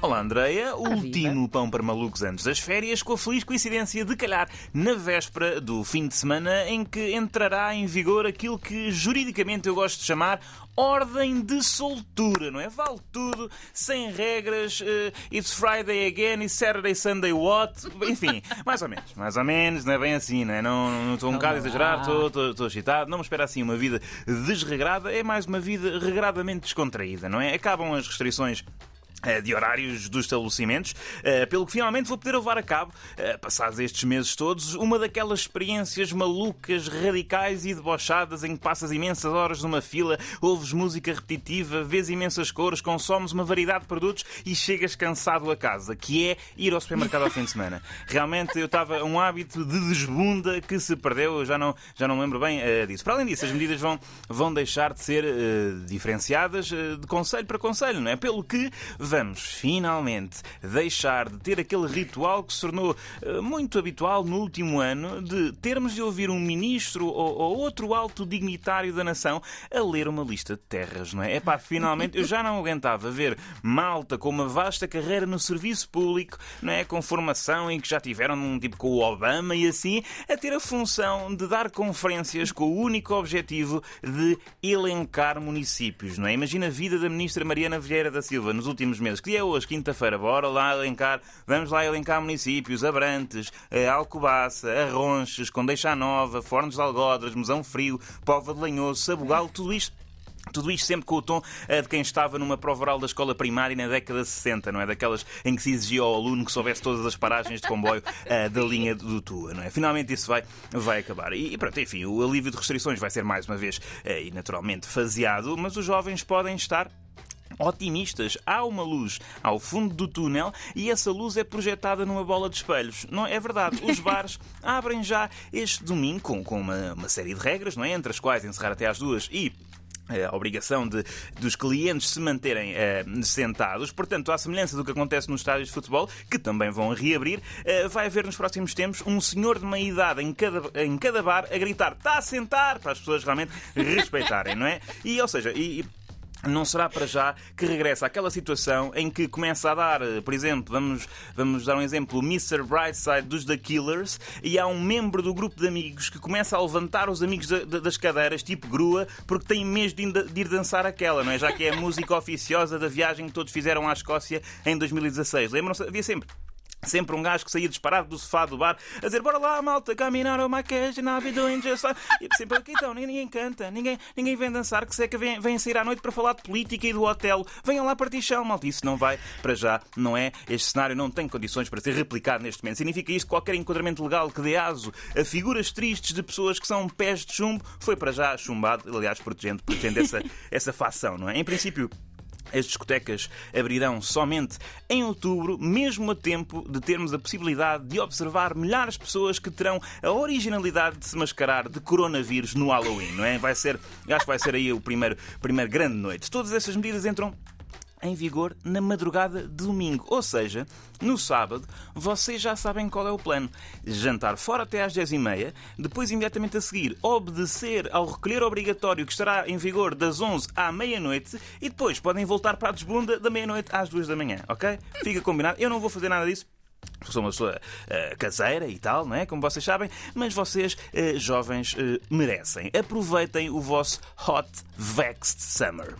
Olá, Andreia. O pão para malucos antes das férias, com a feliz coincidência de calhar na véspera do fim de semana em que entrará em vigor aquilo que juridicamente eu gosto de chamar ordem de soltura, não é? Vale tudo, sem regras, uh, it's Friday again, it's Saturday, Sunday what? Enfim, mais ou menos, mais ou menos, não é bem assim, não é? Não, estou um bocado a exagerar, estou, excitado, não me espera assim uma vida desregrada, é mais uma vida regradamente descontraída, não é? Acabam as restrições de horários dos estabelecimentos, eh, pelo que finalmente vou poder levar a cabo, eh, passados estes meses todos, uma daquelas experiências malucas, radicais e debochadas em que passas imensas horas numa fila, ouves música repetitiva, vês imensas cores, consomes uma variedade de produtos e chegas cansado a casa, que é ir ao supermercado ao fim de semana. Realmente eu estava um hábito de desbunda que se perdeu, eu já não, já não lembro bem disso. Para além disso, as medidas vão, vão deixar de ser uh, diferenciadas uh, de conselho para conselho, não é? Pelo que vamos finalmente deixar de ter aquele ritual que se tornou uh, muito habitual no último ano de termos de ouvir um ministro ou, ou, outro alto dignitário da nação a ler uma lista de terras, não é? É pá, finalmente eu já não aguentava ver malta com uma vasta carreira no serviço público, não é? Com formação e que já tiveram um tipo com o Obama e assim, a ter a função de dar conferências com o único objetivo de elencar municípios, não é? Imagina a vida da ministra Mariana Vieira da Silva nos últimos meses. Que dia é hoje? Quinta-feira. Bora lá elencar. Vamos lá elencar municípios. Abrantes, eh, Alcobaça, Arronches, Condeixa Nova, Fornos de Algodras, Mesão Frio, Pova de Lanhoso, Sabugal, tudo isto tudo isto sempre com o tom uh, de quem estava numa prova oral da escola primária na década de 60, não é? Daquelas em que se exigia ao aluno que soubesse todas as paragens de comboio uh, da linha do Tua, não é? Finalmente isso vai, vai acabar. E, e pronto, enfim, o alívio de restrições vai ser mais uma vez uh, e naturalmente faseado, mas os jovens podem estar otimistas. Há uma luz ao fundo do túnel e essa luz é projetada numa bola de espelhos. Não é verdade? Os bares abrem já este domingo com, com uma, uma série de regras, não é? Entre as quais encerrar até às duas e a obrigação de, dos clientes se manterem uh, sentados. Portanto, à semelhança do que acontece nos estádios de futebol, que também vão reabrir, uh, vai haver nos próximos tempos um senhor de meia idade em cada, em cada bar a gritar está a sentar, para as pessoas realmente respeitarem, não é? E, ou seja, e, não será para já que regressa àquela situação em que começa a dar, eh, por exemplo, vamos, vamos dar um exemplo, Mr. Brightside dos The Killers, e há um membro do grupo de amigos que começa a levantar os amigos das cadeiras, tipo grua, porque tem medo de ir dançar aquela, não é? Já que é a música oficiosa da viagem que todos fizeram à Escócia em 2016. Lembram-se? Havia sempre Sempre um gajo que saía disparado do sofá do bar a dizer bora lá, malta, caminhar ao maquete, na vida just E sempre aqui então, ninguém canta, ninguém, ninguém vem dançar, que seca vem, vem sair à noite para falar de política e do hotel. Venham lá partir chão, malta. Isso não vai para já, não é? Este cenário não tem condições para ser replicado neste momento. Significa isto que qualquer enquadramento legal que dê aso a figuras tristes de pessoas que são pés de chumbo foi para já chumbado, aliás, protegendo, protegendo essa, essa facção, não é? Em princípio, as discotecas abrirão somente em outubro, mesmo a tempo de termos a possibilidade de observar milhares de pessoas que terão a originalidade de se mascarar de coronavírus no Halloween, não é? Vai ser, acho que vai ser aí o primeiro, primeiro grande noite. Todas essas medidas entram em vigor na madrugada de domingo. Ou seja, no sábado, vocês já sabem qual é o plano. Jantar fora até às 10h30, depois imediatamente a seguir obedecer ao recolher obrigatório que estará em vigor das 11 à meia-noite e depois podem voltar para a desbunda da meia-noite às 2 da manhã, ok? Fica combinado. Eu não vou fazer nada disso sou uma pessoa uh, caseira e tal, não é? Como vocês sabem, mas vocês, uh, jovens, uh, merecem. Aproveitem o vosso Hot Vexed Summer.